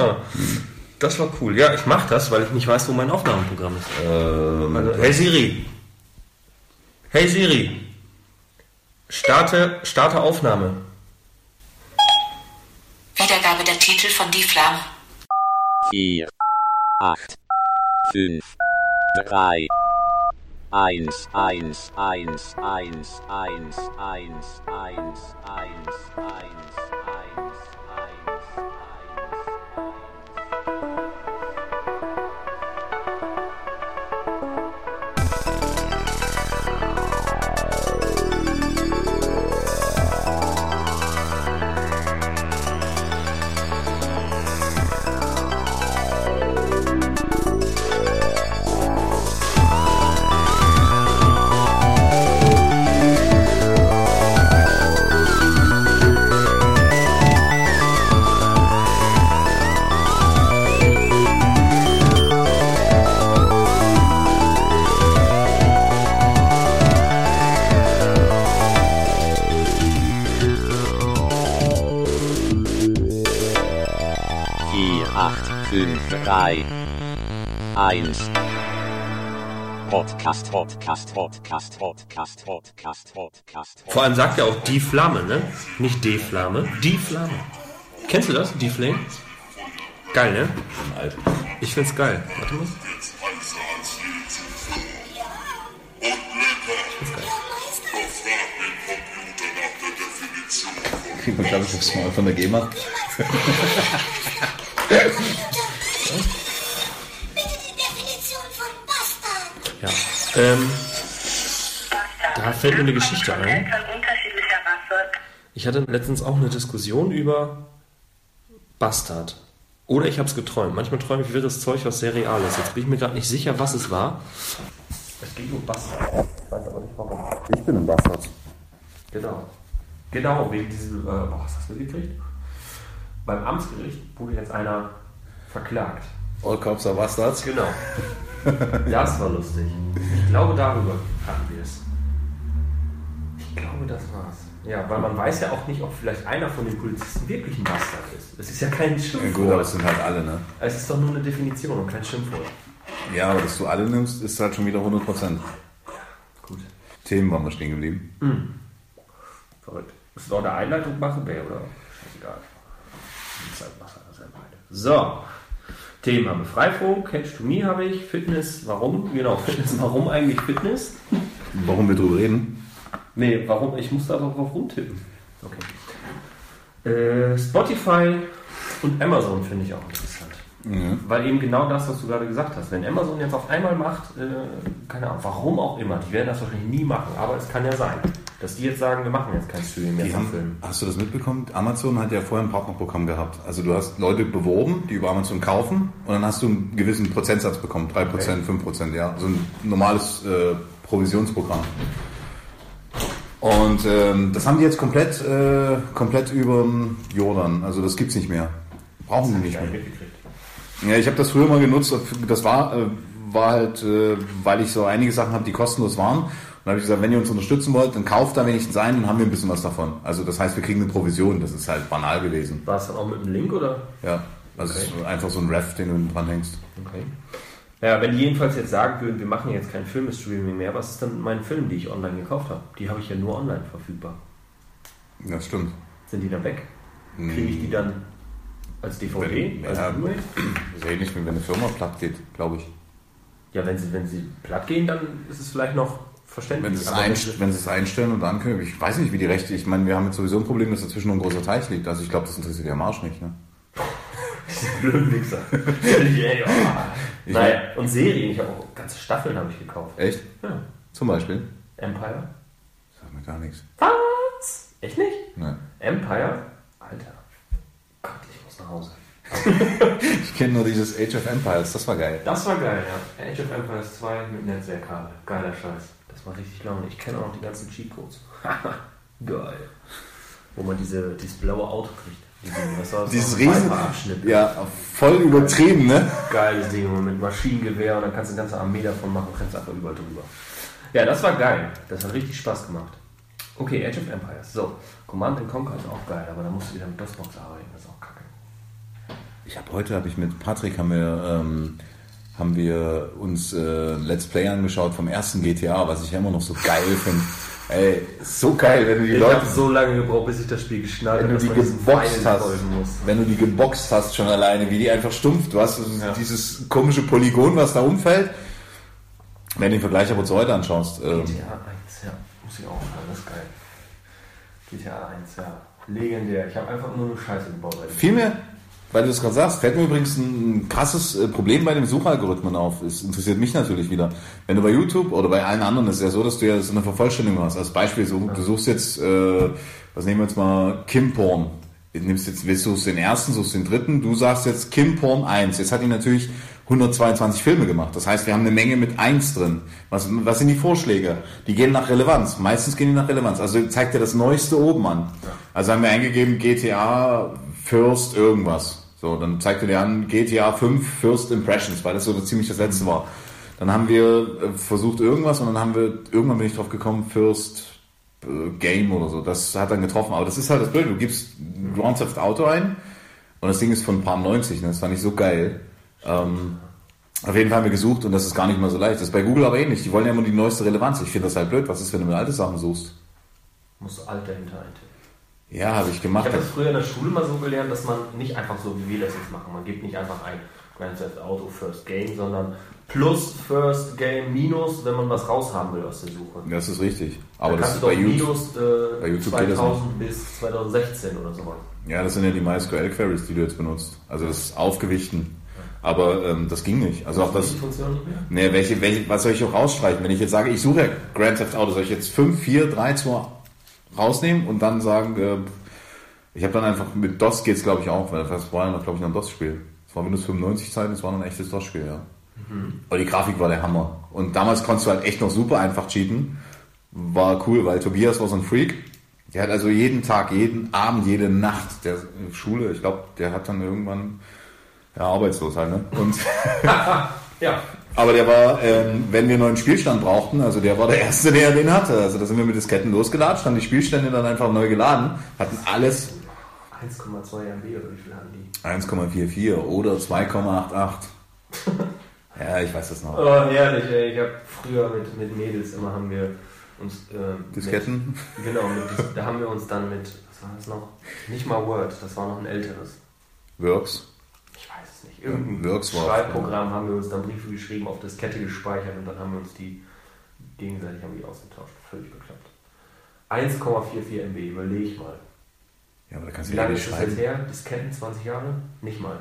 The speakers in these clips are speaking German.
Ah, das war cool. Ja, ich mache das, weil ich nicht weiß, wo mein Aufnahmeprogramm ist. Ähm, Also, hey Siri. Hey Siri. Starte, starte Aufnahme. Wiedergabe der Titel von Die Flamme. 4, 8, 5, 3, 1, 1, 1, 1, 1, 1, 1, 1, 1, 1. Podcast, Podcast, Podcast, Podcast, Podcast, Podcast. Vor allem sagt er auch die Flamme, ne? Nicht die Flamme, die Flamme. Kennst du das? Die Flame? Geil, ne? alt. Ich find's geil. Warte mal. Man, glaube ich, aufs Maul von der GEMA. Ja. Ähm, da fällt mir eine Geschichte ein. Ich hatte letztens auch eine Diskussion über Bastard. Oder ich habe es geträumt. Manchmal träume ich wirres Zeug, was sehr real ist. Jetzt bin ich mir gerade nicht sicher, was es war. Es ging um Bastard. Ich weiß aber nicht warum. Ich bin ein Bastard. Genau. Genau, wegen diesem. Äh, oh, hast du das mitgekriegt? Beim Amtsgericht wurde jetzt einer verklagt. All Cops are Bastards. Genau. Das war lustig. Ich glaube, darüber hatten wir es. Ich glaube, das war's. Ja, weil man weiß ja auch nicht, ob vielleicht einer von den Polizisten wirklich ein Bastard ist. Das ist ja kein Ja, gut, aber Schimpfwort. es sind halt alle, ne? Es ist doch nur eine Definition und kein Schimpfwort. Ja, aber dass du alle nimmst, ist halt schon wieder 100%. Gut. Themen waren wir stehen geblieben. Verrückt. Müssen wir auch eine Einleitung machen? Nee, oder? Scheißegal. Zeit selber eine. So. Themen haben wir. Freifunk, Catch to Me habe ich, Fitness, warum? Genau, Fitness, warum eigentlich Fitness? Warum wir drüber reden? Nee, warum? Ich muss da doch drauf rumtippen. Okay. Äh, Spotify und Amazon finde ich auch interessant. Ja. Weil eben genau das, was du gerade gesagt hast. Wenn Amazon jetzt auf einmal macht, äh, keine Ahnung, warum auch immer, die werden das wahrscheinlich nie machen, aber es kann ja sein, dass die jetzt sagen, wir machen jetzt kein Streaming mehr zum haben, Film. hast du das mitbekommen? Amazon hat ja vorher ein Partnerprogramm gehabt. Also du hast Leute beworben, die über Amazon kaufen und dann hast du einen gewissen Prozentsatz bekommen. 3%, Okay. 5%, ja. So ein normales äh, Provisionsprogramm. Und ähm, das haben die jetzt komplett, äh, komplett über Jordan. Also das gibt's nicht mehr. Brauchen die nicht mehr. Ja, ich habe das früher mal genutzt. Das war, äh, war halt, äh, weil ich so einige Sachen habe, die kostenlos waren. Und dann habe ich gesagt, wenn ihr uns unterstützen wollt, dann kauft da wenigstens ein, dann haben wir ein bisschen was davon. Also das heißt, wir kriegen eine Provision. Das ist halt banal gewesen. War es dann auch mit einem Link oder? Ja, also Okay. einfach so ein Ref, den du dran hängst. Okay. Ja, wenn die jedenfalls jetzt sagen würden, wir machen jetzt kein Filmstreaming mehr, was ist dann mit meinen Filmen, die ich online gekauft habe? Die habe ich ja nur online verfügbar. Das stimmt. Sind die dann weg? Kriege ich die dann als DVD? Wenn- als ja. Blu-ray? Das ist ähnlich wie wenn eine Firma platt geht, glaube ich. Ja, wenn sie, wenn sie platt gehen, dann ist es vielleicht noch verständlich. Wenn sie, es einst- wenn sie es einstellen und ankündigen, ich weiß nicht, wie die Rechte, ich meine, wir haben jetzt sowieso ein Problem, dass dazwischen noch ein großer Teich liegt. Also ich glaube, das interessiert der Marsch nicht. Ne? blöden Wichser. Ey, oh. Naja, und Serien, ich habe auch ganze Staffeln habe ich gekauft. Echt? Ja. Zum Beispiel? Empire? Sag mir gar nichts. Was? Echt nicht? Nein. Empire? Alter. Gott, ich muss nach Hause. Ich kenne nur dieses Age of Empires, das war geil. Das war geil, ja. Age of Empires 2 mit Netzwerkkabel. Geiler Scheiß. Das war richtig Laune. Ich kenne auch noch die ganzen Cheatcodes. Geil. Wo man diese, dieses blaue Auto kriegt. Das? Dieses Riesen. Viper-Abschnitt. Ja, voll übertrieben, ne? Geiles Ding mit Maschinengewehr und dann kannst du eine ganze Armee davon machen und rennst einfach überall drüber. Ja, das war geil. Das hat richtig Spaß gemacht. Okay, Age of Empires. So, Command Conquer ist auch geil, aber da musst du wieder mit DOS-Box arbeiten. Das ist auch kacke. Ich habe heute, habe ich mit Patrick, haben wir, ähm, haben wir uns äh, Let's Play angeschaut vom ersten GTA, was ich ja immer noch so geil finde. Ey, so geil, wenn du die Ich Leute, habe so lange gebraucht, bis ich das Spiel geschnallt wenn du habe, die geboxt hast, wenn du die geboxt hast schon alleine, wie die einfach stumpf, du hast Ja. dieses komische Polygon, was da umfällt. Wenn du den Vergleich aber zu heute anschaust, ähm, GTA 1, ja. Muss ich auch sagen, das ist geil. GTA 1, ja. Legendär. Ich habe einfach nur eine Scheiße gebaut. Viel mehr, weil du das gerade sagst, fällt mir übrigens ein krasses äh, Problem bei dem Suchalgorithmen auf. Es interessiert mich natürlich wieder. Wenn du bei YouTube oder bei allen anderen, ist es ja so, dass du ja so eine Vervollständigung hast. Als Beispiel, so, du suchst jetzt, äh, was nehmen wir jetzt mal, Kim Porn. Du nimmst jetzt, willst du den ersten, suchst den dritten, du sagst jetzt Kim Porn 1. Jetzt hat die natürlich 122 Filme gemacht. Das heißt, wir haben eine Menge mit 1 drin. Was, was sind die Vorschläge? Die gehen nach Relevanz. Meistens gehen die nach Relevanz. Also zeigt dir das Neueste oben an. Also haben wir eingegeben GTA First irgendwas. So, dann zeigt er dir an GTA 5 First Impressions, weil das so ziemlich das letzte war. Dann haben wir äh, versucht irgendwas und dann haben wir, irgendwann bin ich drauf gekommen, First äh, Game oder so. Das hat dann getroffen. Aber das ist halt das Blöde. Du gibst Grand Theft Auto ein und das Ding ist von ein paar 90, ne? Das fand ich so geil. Ähm, auf jeden Fall haben wir gesucht und das ist gar nicht mal so leicht. Das ist bei Google aber ähnlich. Die wollen ja immer die neueste Relevanz. Ich finde das halt blöd. Was ist, wenn du mit alte Sachen suchst? Du alt dahinter eintippen. Ja, habe ich Ich gemacht. habe das früher in der Schule mal so gelernt, dass man nicht einfach so, wie wir das jetzt machen, man gibt nicht einfach ein Grand Theft Auto First Game, sondern plus First Game minus, wenn man was raushaben will aus der Suche. Das ist richtig. Aber Dann das kannst ist du bei doch YouTube. minus äh, bei YouTube geht das 2000 bis 2016 oder sowas. Ja, das sind ja die MySQL-Queries, die du jetzt benutzt. Also das Aufgewichten. Aber ähm, das ging nicht. Also auch das. Nee, welche, welche, was soll ich auch rausstreichen? Wenn ich jetzt sage, ich suche ja Grand Theft Auto, soll ich jetzt 5, 4, 3, 2 rausnehmen und dann sagen, äh, ich habe dann einfach mit DOS geht's glaube ich auch, weil das war ja noch, glaube ich, noch ein DOS-Spiel. Das war Windows 95 Zeiten, das war noch ein echtes DOS-Spiel, ja. Aber die Grafik war der Hammer. Und damals konntest du halt echt noch super einfach cheaten. War cool, weil Tobias war so ein Freak. Der hat also jeden Tag, jeden Abend, jede Nacht der Schule, ich glaube, der hat dann irgendwann ja, arbeitslos halt, ne? Und Ja. Aber der war, ähm, wenn wir einen neuen Spielstand brauchten, also der war der Erste, der den hatte. Also da sind wir mit Disketten losgelatscht, haben die Spielstände dann einfach neu geladen, hatten alles 1,2 MB oder wie viel hatten die? 1,44 oder 2,88. ja, ich weiß das noch. Oh, herrlich, ey. Ich habe früher mit, mit Mädels immer haben wir uns. Äh, Disketten? Mit, genau, mit, da haben wir uns dann mit. Was war das noch? Nicht mal Word, das war noch ein älteres. Works. Ich weiß es nicht. Irgendein Works war- Schreibprogramm haben wir uns dann Briefe geschrieben, auf Diskette gespeichert und dann haben wir uns die gegenseitig haben die ausgetauscht. Völlig bekloppt. 1,44 MB, überleg mal. Ja, aber da kannst Wie du ja lange ist das jetzt her? Disketten, 20 Jahre? Nicht mal.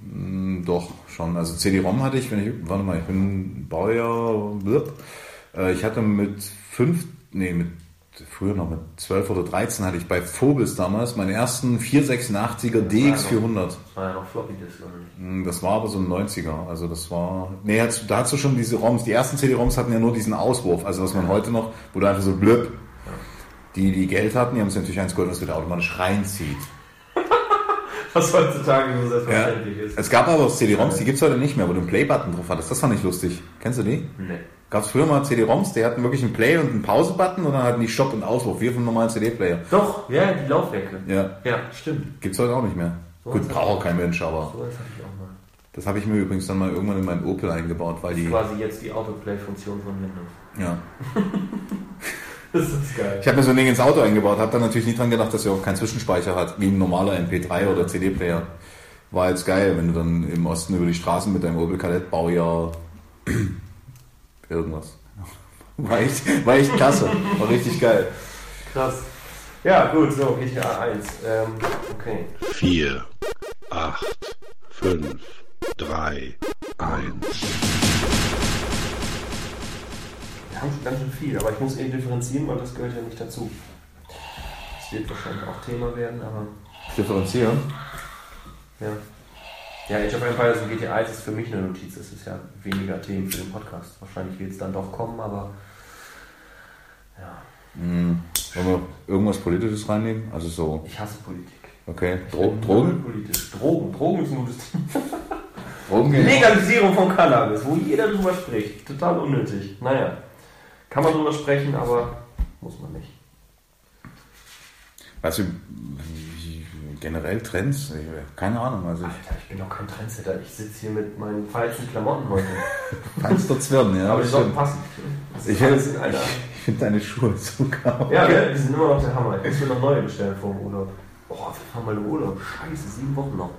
Hm, Doch, schon. Also CD-ROM hatte ich, wenn ich, warte mal, ich bin Baujahr, blub. Äh, ich hatte mit fünf, nee, mit, früher noch mit 12 oder 13 hatte ich bei Phobis damals meinen ersten 486er DX400. Das war ja noch Floppy Disk? Hm, Das war aber so ein 90er. Also das war. Nee, da hast du schon diese ROMs. Die ersten CD-ROMs hatten ja nur diesen Auswurf. Also was man heute noch, wo du einfach so blöb. Die, die Geld hatten, die haben sich natürlich eins geholt, was wieder automatisch reinzieht. Was heutzutage so Ja. selbstverständlich ist. Es gab aber CD-ROMs, die gibt's heute nicht mehr, wo du einen Play-Button drauf hattest. Das fand ich lustig. Kennst du die? Nee. Gab's früher mal CD-ROMs, die hatten wirklich einen Play- und einen Pause-Button und dann hatten die Stopp und Auswurf, wie vom normalen CD-Player. Doch, ja, die Laufwerke. Ja. Ja, stimmt. Gibt's heute auch nicht mehr. Gut, was braucht auch kein Mensch, aber So was hatte ich auch mal. das habe ich mir übrigens dann mal irgendwann in meinen Opel eingebaut, weil die. Quasi jetzt die Autoplay-Funktion von Windows. Ja. Das ist geil. Ich habe mir so ein Ding ins Auto eingebaut, habe dann natürlich nicht dran gedacht, dass er auch keinen Zwischenspeicher hat, wie ein normaler MP3 oder CD-Player. War jetzt geil, wenn du dann im Osten über die Straßen mit deinem Opel Kadett Baujahr irgendwas. War echt, war echt klasse, war richtig geil. Krass. Ja, gut, so, GTA 1. Ähm, okay. 4, 8, 5, 3, 1. Wir haben schon ganz schön viel, aber ich muss eben differenzieren, weil das gehört ja nicht dazu. Das wird wahrscheinlich auch Thema werden, aber Differenzieren. ja. Ja, Age of Empires und GTA 1 ist für mich eine Notiz. Das ist ja weniger Themen für den Podcast. Wahrscheinlich wird es dann doch kommen, aber ja, Wollen wir irgendwas Politisches reinnehmen? Also so, ich hasse Politik. okay. Ich Dro bin Drogen? Politisch. Drogen. Drogen ist ein gutes Thema. Drogen Legalisierung von Cannabis, wo jeder drüber spricht. Total unnötig. Naja, kann man drüber sprechen, aber muss man nicht. Weißt du, Generell Trends? Ich, keine Ahnung. Also ich Alter, ich bin doch kein Trendsetter. Ich sitze hier mit meinen falschen Klamotten heute. kannst du zwirren, ja. Aber die sollten passen. Ich, Alter. ich finde deine Schuhe so geil. Ja, ne? die sind immer noch der Hammer. Ich muss mir noch neue bestellen vor dem Urlaub. Oh, wir fahren mal in Urlaub. Scheiße, sieben Wochen noch.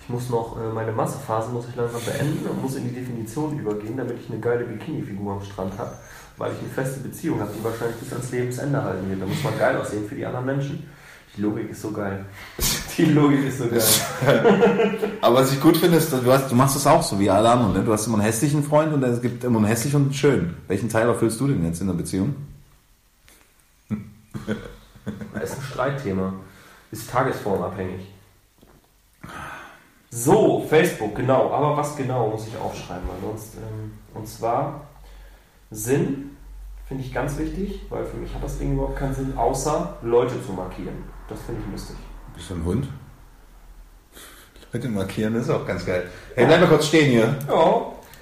Ich muss noch, äh, meine Massephase muss ich langsam beenden und muss in die Definition übergehen, damit ich eine geile Bikini-Figur am Strand habe. Weil ich eine feste Beziehung habe, die wahrscheinlich bis ans Lebensende halten wird. Da muss man geil aussehen für die anderen Menschen. Die Logik ist so geil. Die Logik ist so geil. Aber was ich gut finde, ist, du, hast, du machst das auch so wie alle anderen. Ne? Du hast immer einen hässlichen Freund und es gibt immer einen hässlichen und einen schönen. Welchen Teil erfüllst du denn jetzt in der Beziehung? Das ist ein Streitthema. Ist tagesformabhängig. So, Facebook, genau. Aber was genau muss ich aufschreiben? Sonst, ähm, und zwar Sinn, finde ich ganz wichtig, weil für mich hat das Ding überhaupt keinen Sinn, außer Leute zu markieren. Das finde ich lustig. Bist du ein Hund? Leute markieren, das ist auch ganz geil. Hey, bleib mal kurz stehen hier. Ja,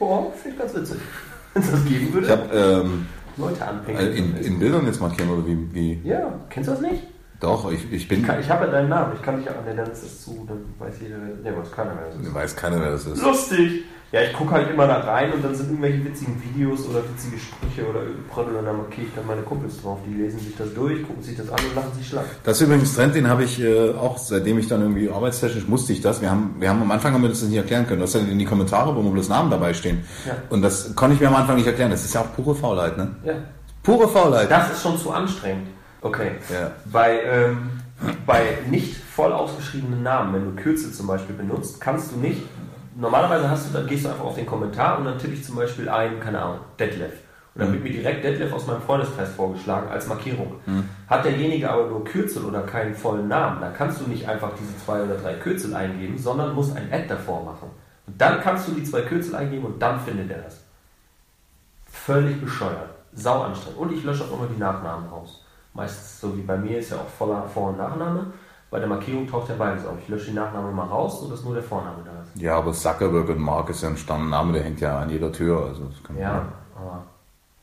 ja finde ich ganz witzig. Wenn es das geben würde, Ich habe ähm, Leute anpinkeln. äh, in, in Bildern jetzt markieren oder wie? wie? ja, kennst du das nicht? Doch, ich, ich bin. Ich, ich habe ja deinen Namen, ich kann dich ja, ne, dann ist das zu, dann weiß jeder, ne, weiß keiner mehr. Das ist. Weiß keiner, wer das ist. Lustig. Ja, ich gucke halt immer da rein und dann sind irgendwelche witzigen Videos oder witzige Sprüche oder Prödel und dann markiere ich dann meine Kumpels drauf. Die lesen sich das durch, gucken sich das an und lachen sich schlag. Das ist übrigens Trend, den habe ich äh, auch, seitdem ich dann irgendwie arbeitstechnisch musste ich das. Wir haben, wir haben am Anfang haben wir das nicht erklären können. Du hast ja in die Kommentare, wo nur bloß Namen dabei stehen. Ja. Und das konnte ich mir am Anfang nicht erklären. Das ist ja auch pure Faulheit, ne? Ja. Pure Faulheit. Das ist schon zu anstrengend. Okay. Ja. Bei, ähm, bei nicht voll ausgeschriebenen Namen, wenn du Kürzel zum Beispiel benutzt, kannst du nicht. Normalerweise hast du, dann gehst du einfach auf den Kommentar und dann tippe ich zum Beispiel ein, keine Ahnung, Detlef. Und dann wird mir direkt Detlef aus meinem Freundeskreis vorgeschlagen als Markierung. Hat derjenige aber nur Kürzel oder keinen vollen Namen, dann kannst du nicht einfach diese zwei oder drei Kürzel eingeben, sondern musst ein Ad davor machen. Und dann kannst du die zwei Kürzel eingeben und dann findet er das. Völlig bescheuert. Sau anstrengend. Und ich lösche auch immer die Nachnamen raus. Meistens, so wie bei mir, ist ja auch voller Vor- und Nachname. Bei der Markierung taucht ja beides auf. Ich lösche die Nachname mal raus, sodass nur der Vorname da ist. Ja, aber Zuckerberg und Mark ist ja ein Stammname, der hängt ja an jeder Tür. Also das kann Ja, aber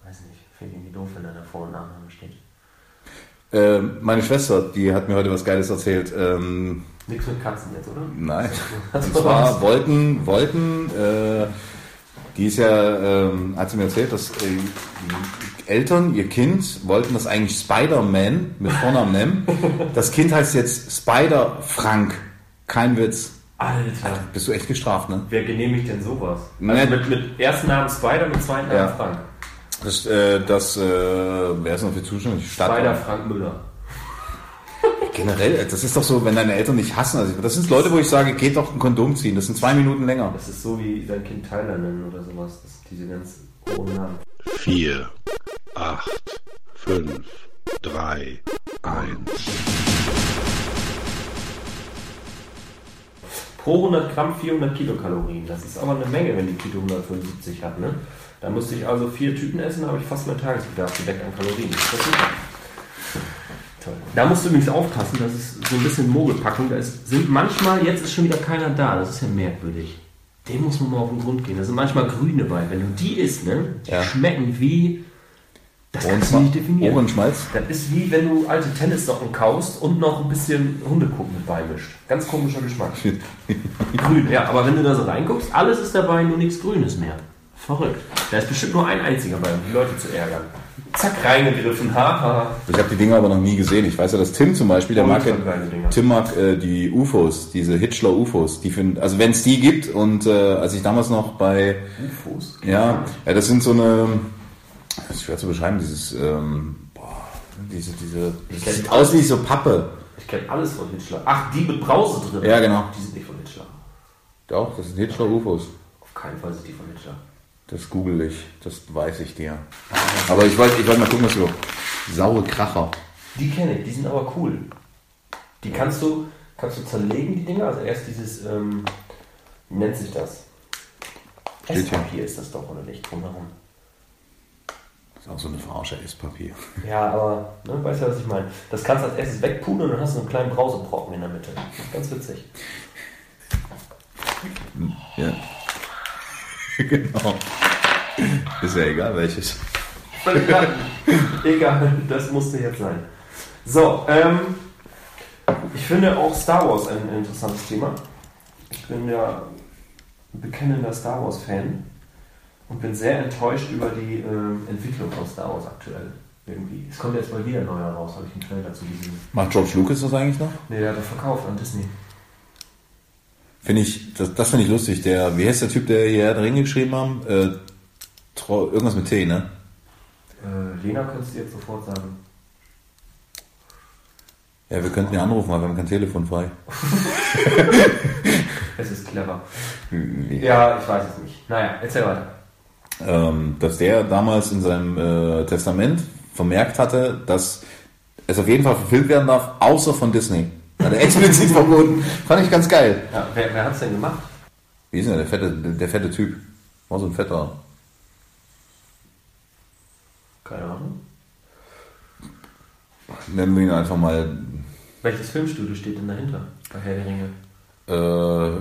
weiß nicht. Finde ich irgendwie doof, wenn da der Vor- und Nachname steht. Äh, meine Schwester, die hat mir heute was Geiles erzählt. Ähm, Nix mit Katzen jetzt, oder? nein. Und zwar wollten, wollten, äh, die ist ja, ähm, hat sie mir erzählt, dass äh, Eltern, ihr Kind, wollten das eigentlich Spider-Man mit Vornamen nennen. Das Kind heißt jetzt Spider-Frank. Kein Witz. Alter. Bist du echt gestraft, ne? Wer genehmigt denn sowas? Ne. Also mit, mit ersten Namen Spider, mit zweiten Namen Ja. Frank. Das, äh, das äh, wer ist noch für zuständig? Stadt. Spider Frank Müller. Generell, das ist doch so, wenn deine Eltern nicht hassen. Also das sind Leute, wo ich sage, geht doch ein Kondom ziehen. Das sind zwei Minuten länger. Das ist so wie dein Kind Tyler nennen oder sowas. Das sind diese ganz hohen Namen. 4, 8, 5, 3, 1. Pro 100 Gramm 400 Kilokalorien. Das ist aber eine Menge, wenn die Kilo 175 hat. Ne? Da musste ich also vier Tüten essen, da habe ich fast meinen Tagesbedarf gedeckt an Kalorien. Das ist super. Toll. Da musst du übrigens aufpassen, das ist so ein bisschen Mogelpackung. Da ist, sind manchmal, jetzt ist schon wieder keiner da, das ist ja merkwürdig. Dem muss man mal auf den Grund gehen. Da sind manchmal Grüne bei. Wenn du die isst, ne? die Ja. schmecken wie. Das kannst du nicht definieren. Ohrenschmalz. Das ist wie wenn du alte Tennissocken kaust und noch ein bisschen Hundekot mit beimischt. Ganz komischer Geschmack. Grün, ja, aber wenn du da so reinguckst, alles ist dabei, nur nichts Grünes mehr. Verrückt. Da ist bestimmt nur ein einziger bei, um die Leute zu ärgern. Zack, reingegriffen, haha. Ich habe die Dinger aber noch nie gesehen. Ich weiß ja, dass Tim zum Beispiel, der mag. Tim mag äh, die UFOs, diese Hitchler UFOs. Die finden, also wenn es die gibt und äh, als ich damals noch bei, UFOs? ja, ja, das sind so eine, das ist schwer zu beschreiben, dieses, ähm, boah, diese, diese, das sieht aus wie so Pappe. Ich kenne alles von Hitchler. Ach, die mit Brause drin. Ja, genau. Die sind nicht von Hitchler. Doch, das sind Hitchler UFOs. Auf keinen Fall sind die von Hitchler. Das google ich, das weiß ich dir. Aber ich wollte ich wollte mal gucken, was du. Saure Kracher. Die kenne ich, die sind aber cool. Die kannst du, kannst du zerlegen, die Dinger. Also erst dieses, ähm, wie nennt sich das? Esspapier ist das doch, oder nicht? Drumherum. Das ist auch so eine Verarsche Esspapier. Ja, aber, ne, weißt du, was ich meine? Das kannst du als erstes wegpudern und dann hast du einen kleinen Brausebrocken in der Mitte. Ganz witzig. Ja. genau. Ist ja egal welches. Egal, egal, das musste jetzt sein. So, ähm, ich finde auch Star Wars ein interessantes Thema. Ich bin ja ein bekennender Star Wars-Fan und bin sehr enttäuscht über die ähm, Entwicklung von Star Wars aktuell. Irgendwie. Es kommt jetzt mal wieder ein neuer raus, habe ich einen Trailer zu gesehen. Macht George Lucas das eigentlich noch? Nee, der hat er verkauft an Disney. Finde ich, das, das finde ich lustig. Der, wie heißt der Typ, der hier Ringe geschrieben haben? Äh, irgendwas mit T, ne? Äh, Lena könntest du jetzt sofort sagen. Ja, wir könnten ihn anrufen, aber wir haben kein Telefon frei. Es ist clever. Ja, ich weiß es nicht. Naja, erzähl weiter. ähm, dass der damals in seinem äh, Testament vermerkt hatte, dass es auf jeden Fall verfilmt werden darf, außer von Disney. Hat er explizit verboten. Fand ich ganz geil. Ja, wer, wer hat es denn gemacht? Wie ist denn der, fette, der fette Typ? War so ein fetter. Keine Ahnung. Nennen wir ihn einfach mal Welches Filmstudio steht denn dahinter? Bei Herr der Ringe. äh,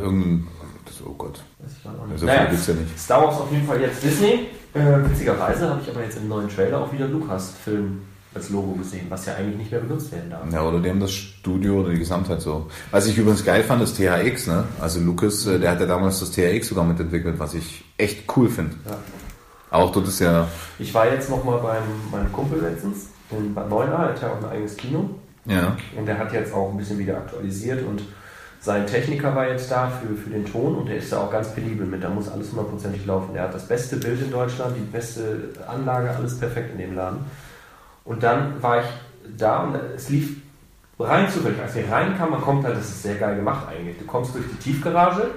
irgendein. Das, oh Gott. Weiß ich auch nicht. So viel gibt's ja nicht. Star Wars auf jeden Fall jetzt Disney. Äh, witzigerweise habe ich aber jetzt im neuen Trailer auch wieder Lucas-Film als Logo gesehen, was ja eigentlich nicht mehr benutzt werden darf. Ja, oder die haben das Studio oder die Gesamtheit so. Was ich übrigens geil fand, ist THX, ne? Also Lucas, äh, der hat ja damals das THX sogar mitentwickelt, was ich echt cool finde. Ja. Auch dort ist ja, Ich war jetzt nochmal beim meinem Kumpel letztens in Bad Neuenahr, der hat ja auch ein eigenes Kino. ja, Und der hat jetzt auch ein bisschen wieder aktualisiert und sein Techniker war jetzt da für, für den Ton und der ist da auch ganz penibel mit. Da muss alles hundertprozentig laufen. Der hat das beste Bild in Deutschland, die beste Anlage, alles perfekt in dem Laden. Und dann war ich da und es lief rein zufällig. Als wir reinkam, man kommt halt, das ist sehr geil gemacht eigentlich. Du kommst durch die Tiefgarage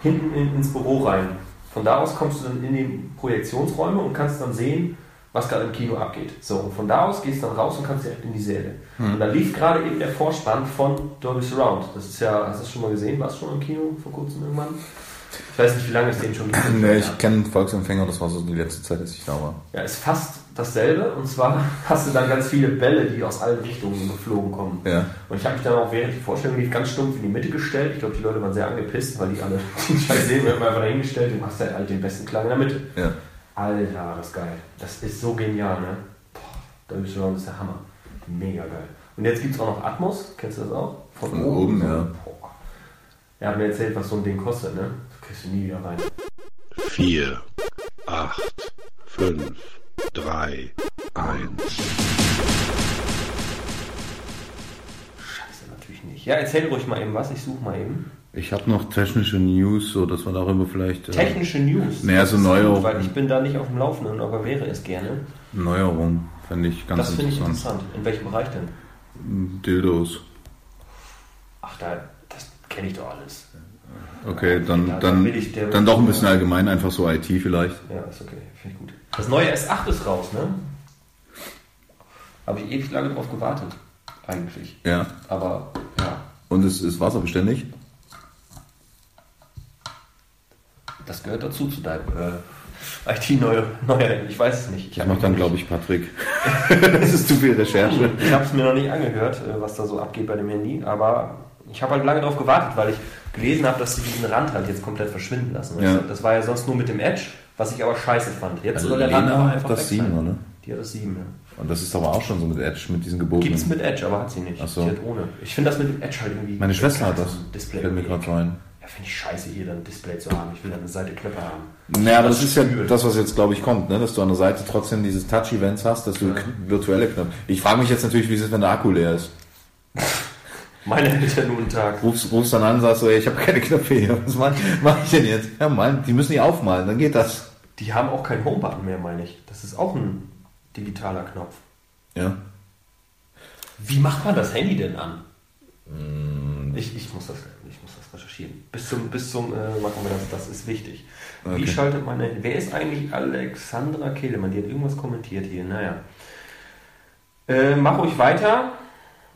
hinten in, ins Büro rein. Von da aus kommst du dann in die Projektionsräume und kannst dann sehen, was gerade im Kino abgeht. So, und von da aus gehst du dann raus und kannst direkt in die Säle. Und da lief gerade eben der Vorspann von Dolby Surround. Das ist ja, hast du das schon mal gesehen? Warst du schon im Kino vor kurzem irgendwann? Ich weiß nicht, wie lange es den schon gibt. ne, ich kenne Volksempfänger, das war so die letzte Zeit, dass ich da war. Ja, ist fast dasselbe. Und zwar hast du dann ganz viele Bälle, die aus allen Richtungen geflogen kommen. Ja. Und ich habe mich dann auch während die Vorstellung lief ganz stumpf in die Mitte gestellt. Ich glaube, die Leute waren sehr angepisst, weil die alle den Scheiß sehen. Wir haben einfach dahingestellt und machst halt, halt den besten Klang in der Mitte. Ja. Alter, das geil. Das ist so genial, ne? Boah, Dolby Surround ist der Hammer. Mega geil. Und jetzt gibt es auch noch Atmos. Kennst du das auch? Von oben, ja. Boah. Er hat mir erzählt, was so ein Ding kostet, ne? Das kriegst du nie wieder rein. 4, 8, 5, 3, 1. Scheiße, natürlich nicht. Ja, erzähl ruhig mal eben was. Ich suche mal eben. Ich habe noch technische News, so dass wir darüber vielleicht. Äh, Technische News. Naja, so Das ist neue- gut, Weil ich bin da nicht auf dem Laufenden, aber wäre es gerne. Neuerung, fände ich ganz Das finde ich interessant. interessant. In welchem Bereich denn? Dildos. Ach, da, das kenne ich doch alles. Okay, Ja, dann, da dann, der- dann doch ein bisschen allgemein, einfach so IT vielleicht. Ja, ist okay. Finde ich gut. Das neue S8 ist raus, ne? Habe ich ewig lange drauf gewartet. Eigentlich. Ja. Aber, ja. Und es ist wasserbeständig. Das gehört dazu zu deinem äh, IT-Neuer. Ich weiß es nicht. Ich hab mache dann, glaube ich, Patrick. das ist zu viel Recherche. Ich habe es mir noch nicht angehört, äh, was da so abgeht bei dem Handy, aber ich habe halt lange darauf gewartet, weil ich gelesen habe, dass sie diesen Rand halt jetzt komplett verschwinden lassen. Ja. Das war ja sonst nur mit dem Edge, was ich aber scheiße fand. Jetzt Also soll der Lena aber hat einfach das weg 7, sein. oder? Die hat das 7, ja. Und das ist aber auch schon so mit Edge, mit diesen gebogenen. Gibt's mit Edge, aber hat sie nicht. Ach so. Die hat ohne. Ich finde das mit dem Edge halt irgendwie. Meine Schwester hat das. Display. Fällt mir gerade rein. Ja, finde ich scheiße, hier dann ein Display zu haben. Ich will dann eine Seite Knöpfe haben. Naja, aber das ist ja das, was jetzt, glaube ich, kommt, ne? dass du an der Seite trotzdem dieses Touch-Events hast, dass du Ja. virtuelle Knöpfe. Ich frage mich jetzt natürlich, wie es ist, wenn der Akku leer ist. Meine hält ja nur einen Tag. Rufst, rufst dann an, sagst so, ey, ich habe keine Knöpfe hier. Was mache mach ich denn jetzt? Ja, Mann, die müssen die aufmalen, dann geht das. Die haben auch keinen Homebutton mehr, meine ich. Das ist auch ein digitaler Knopf. Ja. Wie macht man das Handy denn an? Mm. Ich, ich, muss das, ich muss das recherchieren. Bis zum, bis zum äh, machen wir das, das ist wichtig. Wie Okay. schaltet man denn? Wer ist eigentlich Alexandra Kehlemann? Die hat irgendwas kommentiert hier. Naja. Äh, mach ruhig weiter.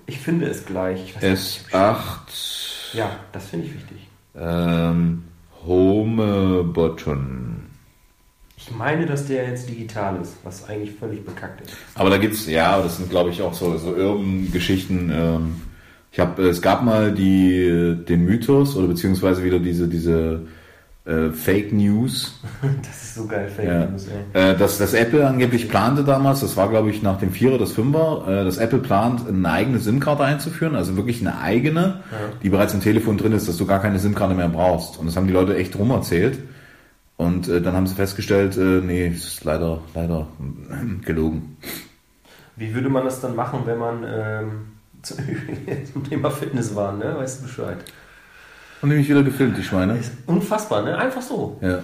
Ich finde es gleich. Ich weiß nicht, S8 Ja, das finde ich wichtig. ähm, Home Button. Ich meine, dass der jetzt digital ist, was eigentlich völlig bekackt ist. Aber da gibt's, ja, aber das sind, glaube ich, auch so, so Urban-Geschichten. Ähm, ich habe, es gab mal die, den Mythos oder beziehungsweise wieder diese, diese äh, Fake News. Das ist so geil, Fake Ja. News, ey. Äh, dass das Apple angeblich plante damals, das war glaube ich nach dem Vierer, das Fünfer, äh, dass Apple plant, eine eigene SIM-Karte einzuführen, also wirklich eine eigene, die bereits im Telefon drin ist, dass du gar keine SIM-Karte mehr brauchst. Und das haben die Leute echt rum erzählt. Und äh, dann haben sie festgestellt, äh, nee, ist leider, leider gelogen. Wie würde man das dann machen, wenn man ähm, zu- zum Thema Fitness war, ne? Weißt du Bescheid? Und nämlich wieder gefilmt, die Schweine. Ist unfassbar, ne? Einfach so. Ja.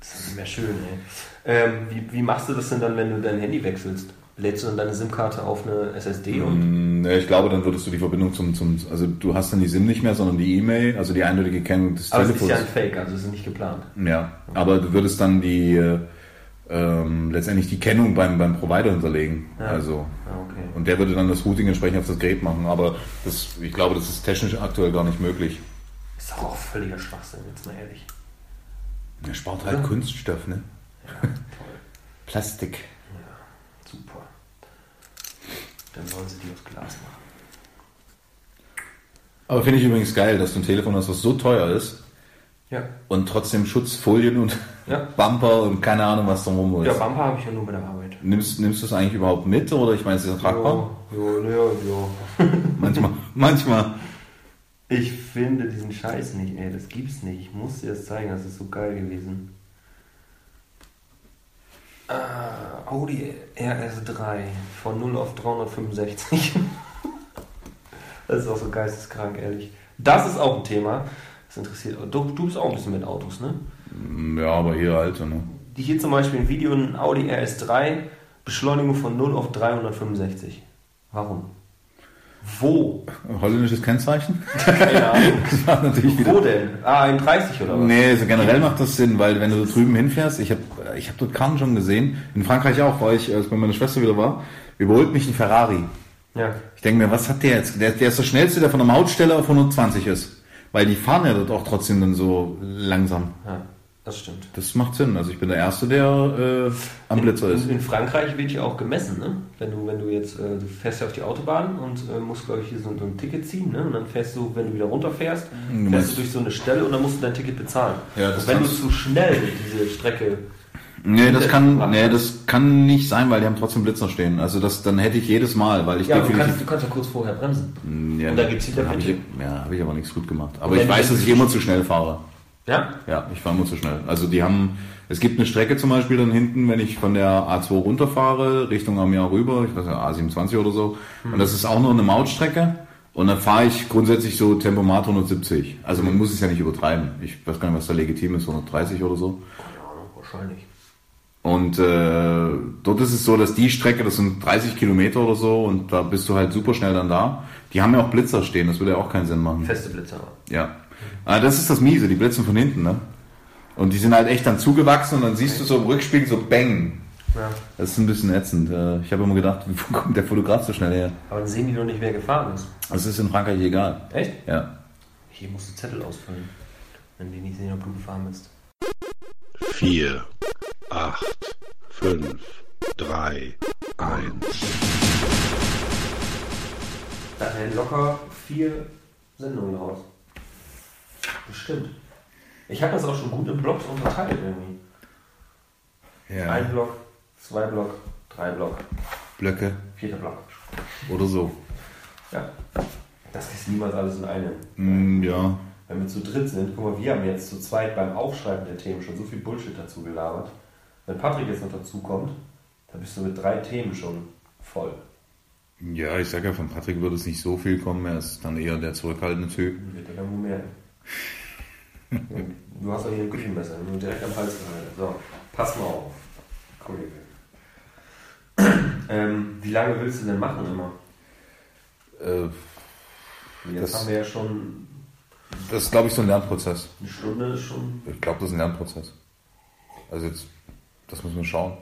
Das ist nicht mehr schön, ey. Ähm, wie, wie machst du das denn dann, wenn du dein Handy wechselst? Lädst du dann deine SIM-Karte auf eine SSD und Mm, ja, ich glaube, dann würdest du die Verbindung zum, zum, also du hast dann die SIM nicht mehr, sondern die E-Mail, also die eindeutige Kennung des aber es ist Telefons. ja ein Fake, also es ist nicht geplant. Ja, aber du würdest dann die äh, ähm, letztendlich die Kennung beim, beim Provider hinterlegen. Ja. Also Ah, okay. und der würde dann das Routing entsprechend auf das Gerät machen. Aber das, ich glaube, das ist technisch aktuell gar nicht möglich. Ist doch auch völliger Schwachsinn, jetzt mal ehrlich. Der spart halt Kunststoff, ne? Ja, toll. Plastik. Super. Dann sollen sie die aus Glas machen. Aber finde ich übrigens geil, dass du ein Telefon hast, was so teuer ist Ja. und trotzdem Schutzfolien und Ja. Bumper und keine Ahnung was drumherum Ja, ist. Bumper habe ich ja nur bei der Arbeit. Nimmst, nimmst du es eigentlich überhaupt mit oder ich meine, ist es tragbar? Jo, jo, jo, jo. Manchmal, manchmal. Ich finde diesen Scheiß nicht, ey. Das gibt's nicht. Ich muss dir das zeigen, das ist so geil gewesen. Ah, Audi RS3 von 0 auf 365. das ist auch so geisteskrank, ehrlich. Das ist auch ein Thema. Das interessiert. Du, du bist auch ein bisschen mit Autos, ne? Ja, aber hier halt, ne? Die hier zum Beispiel ein Video, ein Audi RS3, Beschleunigung von 0 auf 365. Warum? Wo? Holländisches Kennzeichen? Keine Ahnung. Das war natürlich wieder Wo denn? Ah, 31 oder was? Nee, also generell macht das Sinn, weil wenn du da drüben hinfährst, ich habe ich hab dort Karten schon gesehen, in Frankreich auch, weil ich, als bei meiner Schwester wieder war, überholt mich ein Ferrari. Ja. Ich denke mir, was hat der jetzt? Der, der ist der schnellste, der von der Mautstelle auf 120 ist. Weil die fahren ja dort auch trotzdem dann so langsam. ja, das stimmt. Das macht Sinn. Also ich bin der Erste, der äh, am Blitzer ist. In, in Frankreich wird ja auch gemessen, ne? Wenn du, wenn du jetzt, äh, du fährst ja auf die Autobahn und äh, musst, glaube ich, hier so, so ein Ticket ziehen, ne? Und dann fährst du, wenn du wieder runterfährst, Du fährst du durch so eine Stelle und dann musst du dein Ticket bezahlen. Ja, das und wenn du zu schnell diese Strecke. Nee, das kann, nee, das kann nicht sein, weil die haben trotzdem Blitzer stehen. Also das, dann hätte ich jedes Mal, weil ich Ja, du kannst, du kannst ja kurz vorher bremsen. Ja, Und da gibt's wieder hab ich. Ja, habe ich aber nichts gut gemacht. Aber ich weiß, das dass ich immer zu schnell fahre. Ja? Ja, ich fahre immer zu schnell. Also die haben, es gibt eine Strecke zum Beispiel dann hinten, wenn ich von der A2 runterfahre, Richtung Amiens rüber, ich weiß nicht, A27 oder so. Und das ist auch nur eine Mautstrecke. Und dann fahre ich grundsätzlich so Tempomat 170. Also man muss es ja nicht übertreiben. Ich weiß gar nicht, was da legitim ist, 130 oder so. Keine Ahnung, wahrscheinlich. Und äh, dort ist es so, dass die Strecke, das sind 30 Kilometer oder so, und da bist du halt super schnell dann da. Die haben ja auch Blitzer stehen, das würde ja auch keinen Sinn machen. Feste Blitzer. Ja. Aber das ist das Miese, die blitzen von hinten, ne? Und die sind halt echt dann zugewachsen und dann siehst du so im Rückspiegel so Bang. Ja. Das ist ein bisschen ätzend. Äh, Ich habe immer gedacht, wo kommt der Fotograf so schnell her? Aber dann sehen die doch nicht, wer gefahren ist. Das ist in Frankreich egal. Echt? Ja. Hier musst du Zettel ausfüllen, wenn die nicht sehen, ob du gefahren bist. 4, 8, 5, 3, 1. Da werden locker vier Sendungen raus. Bestimmt. Ich habe das auch schon gut in Blocks unterteilt irgendwie. ja. Ein Block, zwei Block, drei Block, Blöcke vierter Block. oder so. Ja. Das ist niemals alles in einem. Mm, ja. Wenn wir zu dritt sind, guck mal, wir haben jetzt zu zweit beim Aufschreiben der Themen schon so viel Bullshit dazu gelabert. Wenn Patrick jetzt noch dazu kommt, dann bist du mit drei Themen schon voll. Ja, ich sag ja, von Patrick würde es nicht so viel kommen. Er ist dann eher der zurückhaltende Typ. Wird er dann merken. Du hast doch hier ein Küchenmesser, nur direkt am Hals gehalten. So, pass mal auf, Kollege. ähm, wie lange willst du denn machen immer? Äh, Jetzt Das- haben wir ja schon das ist, glaube ich, so ein Lernprozess. eine Stunde ist schon. Ich glaube, das ist ein Lernprozess. Also jetzt, das müssen wir schauen.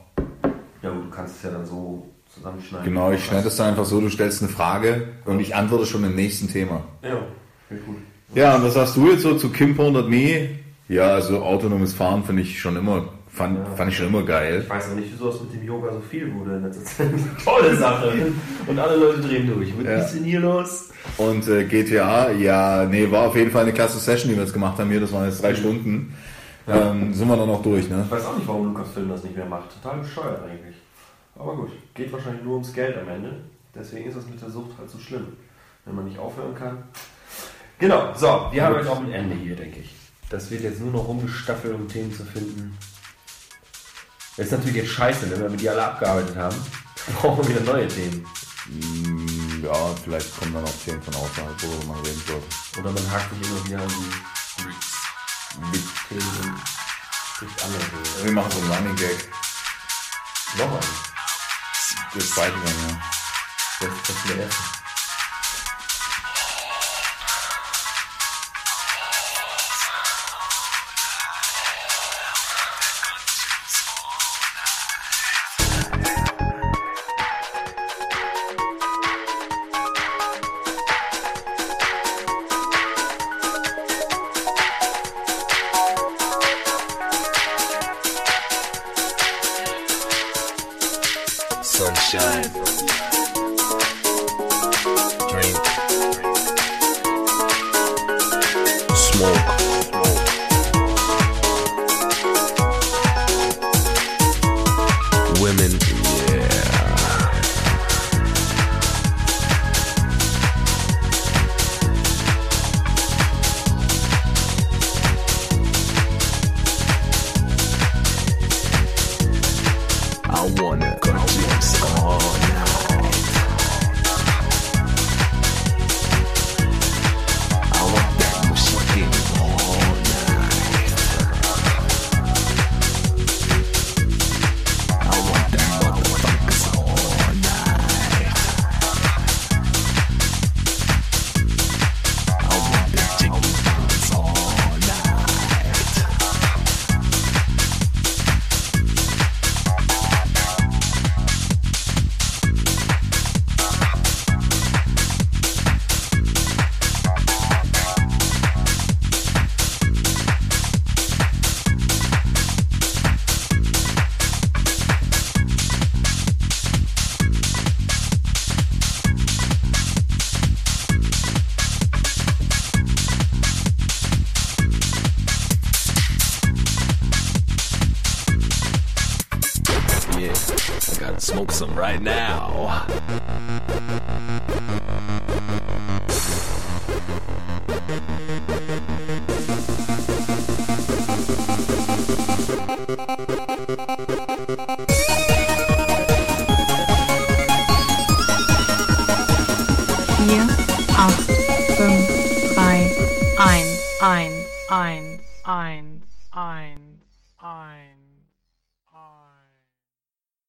Ja, gut, du kannst es ja dann so zusammenschneiden. Genau, ich schneide das dann einfach so, du stellst eine Frage und ich antworte schon im nächsten Thema. Ja, viel gut. Ja, und was sagst du jetzt so zu Kim 100me? Ja, also autonomes Fahren finde ich schon immer, fand, fand ich schon immer geil. Ich weiß auch nicht, wieso es mit dem Yoga so viel wurde in letzter Zeit. Tolle Sache. Und alle Leute drehen durch. Was Ja. ist denn hier los? Und äh, GTA, ja, nee, war auf jeden Fall eine klasse Session, die wir jetzt gemacht haben hier, das waren jetzt drei Stunden. ähm, sind wir dann auch durch, ne? Ich weiß auch nicht, warum Lukas-Film das nicht mehr macht. Total bescheuert eigentlich. Aber gut, geht wahrscheinlich nur ums Geld am Ende. Deswegen ist das mit der Sucht halt so schlimm. Wenn man nicht aufhören kann. Genau, so, wir haben jetzt auch ein Ende hier, denke ich. Das wird jetzt nur noch rumgestaffelt, um Themen zu finden. Das ist natürlich jetzt scheiße, wenn wir die alle abgearbeitet haben. Brauchen wir wieder neue Themen. Mm, Ja, vielleicht kommen dann auch Themen von außerhalb, worüber man reden sollte. Oder man hakt sich immer wieder an die mit Themen und spricht andere Themen. Wir machen so einen Running Gag. Noch einen. Das zweite dann, ja. Das das ist der erste. Right now.